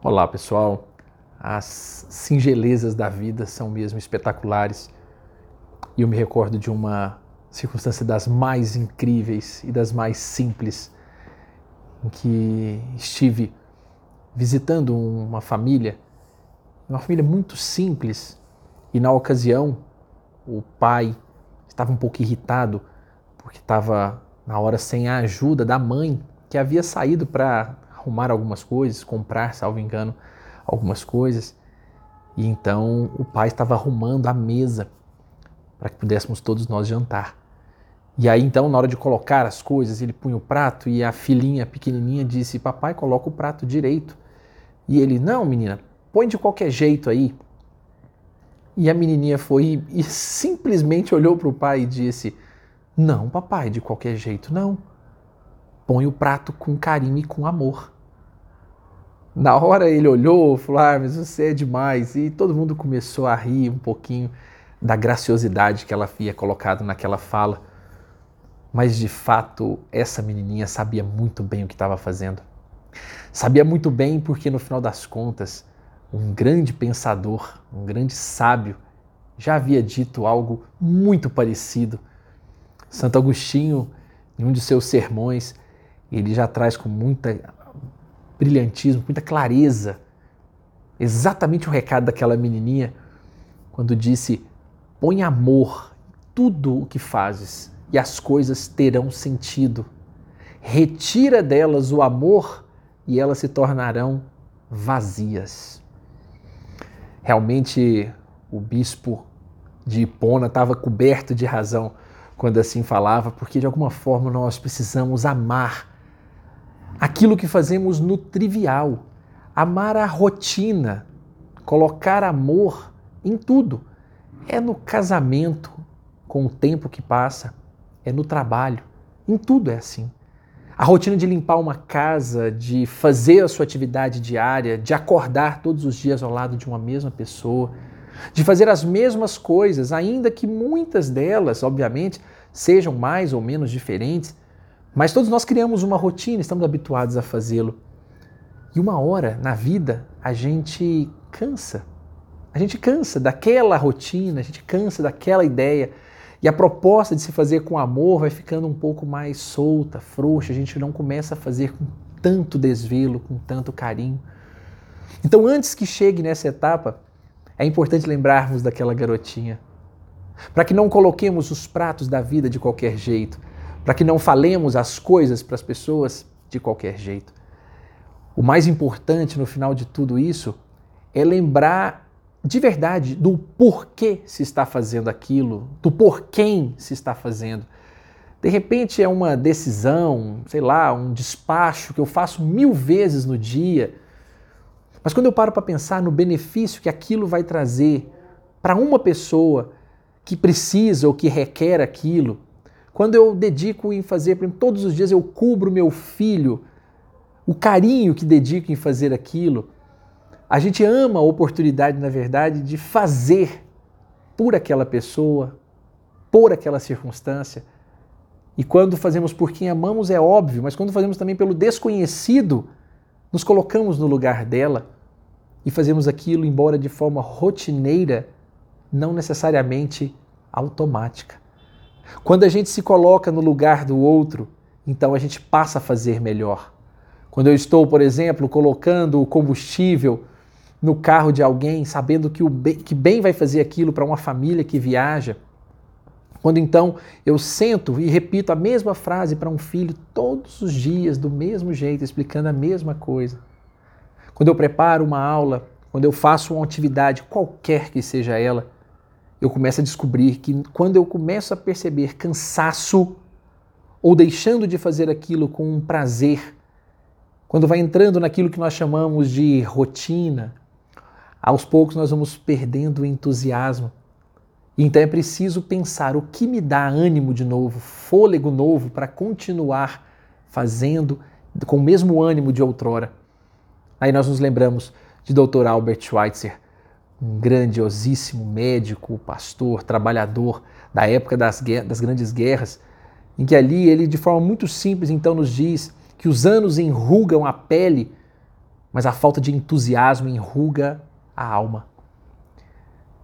Olá pessoal, as singelezas da vida são mesmo espetaculares. E eu me recordo de uma circunstância das mais incríveis e das mais simples em que estive visitando uma família, uma família muito simples e na ocasião o pai estava um pouco irritado porque estava na hora sem a ajuda da mãe que havia saído para arrumar algumas coisas, comprar, salvo engano, algumas coisas. E então o pai estava arrumando a mesa para que pudéssemos todos nós jantar. E aí então, na hora de colocar as coisas, ele punha o prato e a filhinha pequenininha disse: Papai, coloca o prato direito. E ele: Não, menina, põe de qualquer jeito aí. E a menininha foi e simplesmente olhou para o pai e disse: Não, papai, de qualquer jeito não. Põe o prato com carinho e com amor. Na hora ele olhou, falou: Ah, mas você é demais. E todo mundo começou a rir um pouquinho da graciosidade que ela havia colocado naquela fala. Mas de fato, essa menininha sabia muito bem o que estava fazendo. Sabia muito bem porque, no final das contas, um grande pensador, um grande sábio, já havia dito algo muito parecido. Santo Agostinho, em um de seus sermões, ele já traz com muita brilhantismo, muita clareza, exatamente o recado daquela menininha quando disse: põe amor em tudo o que fazes e as coisas terão sentido. Retira delas o amor e elas se tornarão vazias. Realmente, o bispo de Hipona estava coberto de razão quando assim falava, porque de alguma forma nós precisamos amar aquilo que fazemos no trivial, amar a rotina, colocar amor em tudo. É no casamento, com o tempo que passa, é no trabalho, em tudo é assim. A rotina de limpar uma casa, de fazer a sua atividade diária, de acordar todos os dias ao lado de uma mesma pessoa, de fazer as mesmas coisas, ainda que muitas delas, obviamente, sejam mais ou menos diferentes, mas todos nós criamos uma rotina, estamos habituados a fazê-lo. E uma hora na vida a gente cansa. A gente cansa daquela rotina, a gente cansa daquela ideia. E a proposta de se fazer com amor vai ficando um pouco mais solta, frouxa, a gente não começa a fazer com tanto desvelo, com tanto carinho. Então, antes que chegue nessa etapa, é importante lembrarmos daquela garotinha. Para que não coloquemos os pratos da vida de qualquer jeito, para que não falemos as coisas para as pessoas de qualquer jeito. O mais importante no final de tudo isso é lembrar de verdade do porquê se está fazendo aquilo, do porquê se está fazendo. De repente é uma decisão, sei lá, um despacho que eu faço mil vezes no dia. Mas quando eu paro para pensar no benefício que aquilo vai trazer para uma pessoa que precisa ou que requer aquilo, quando eu dedico em fazer, por exemplo, todos os dias eu cubro meu filho, o carinho que dedico em fazer aquilo, a gente ama a oportunidade, na verdade, de fazer por aquela pessoa, por aquela circunstância. E quando fazemos por quem amamos é óbvio, mas quando fazemos também pelo desconhecido, nos colocamos no lugar dela e fazemos aquilo, embora de forma rotineira, não necessariamente automática. Quando a gente se coloca no lugar do outro, então a gente passa a fazer melhor. Quando eu estou, por exemplo, colocando o combustível no carro de alguém, sabendo que, o bem, que bem vai fazer aquilo para uma família que viaja, quando então eu sento e repito a mesma frase para um filho todos os dias, do mesmo jeito, explicando a mesma coisa. Quando eu preparo uma aula, quando eu faço uma atividade, qualquer que seja ela, eu começo a descobrir que quando eu começo a perceber cansaço ou deixando de fazer aquilo com um prazer, quando vai entrando naquilo que nós chamamos de rotina, aos poucos nós vamos perdendo o entusiasmo. Então é preciso pensar o que me dá ânimo de novo, fôlego novo para continuar fazendo com o mesmo ânimo de outrora. Aí nós nos lembramos de Dr. Albert Schweitzer, um grandiosíssimo médico, pastor, trabalhador da época das, das grandes guerras, em que ali ele, de forma muito simples, então nos diz que os anos enrugam a pele, mas a falta de entusiasmo enruga a alma.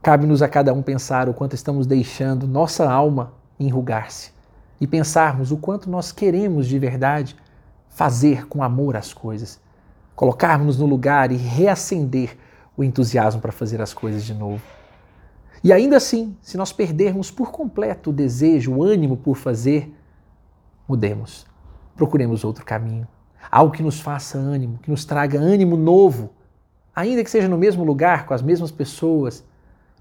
Cabe-nos a cada um pensar o quanto estamos deixando nossa alma enrugar-se e pensarmos o quanto nós queremos de verdade fazer com amor as coisas, colocarmos no lugar e reacender o entusiasmo para fazer as coisas de novo. E ainda assim, se nós perdermos por completo o desejo, o ânimo por fazer, mudemos. Procuremos outro caminho. Algo que nos faça ânimo, que nos traga ânimo novo, ainda que seja no mesmo lugar, com as mesmas pessoas,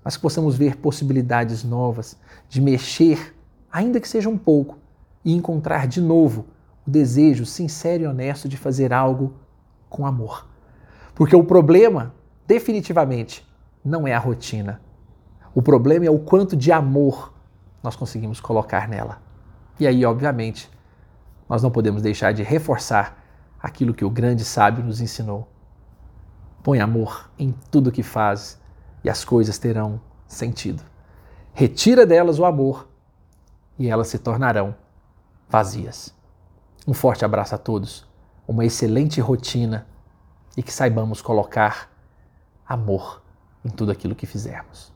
mas que possamos ver possibilidades novas de mexer, ainda que seja um pouco, e encontrar de novo o desejo sincero e honesto de fazer algo com amor. Porque o problema, definitivamente, não é a rotina o problema é o quanto de amor nós conseguimos colocar nela. E aí, obviamente, nós não podemos deixar de reforçar aquilo que o grande sábio nos ensinou. Põe amor em tudo que faz e as coisas terão sentido. Retira delas o amor e elas se tornarão vazias. Um forte abraço a todos, uma excelente rotina e que saibamos colocar amor em tudo aquilo que fizermos.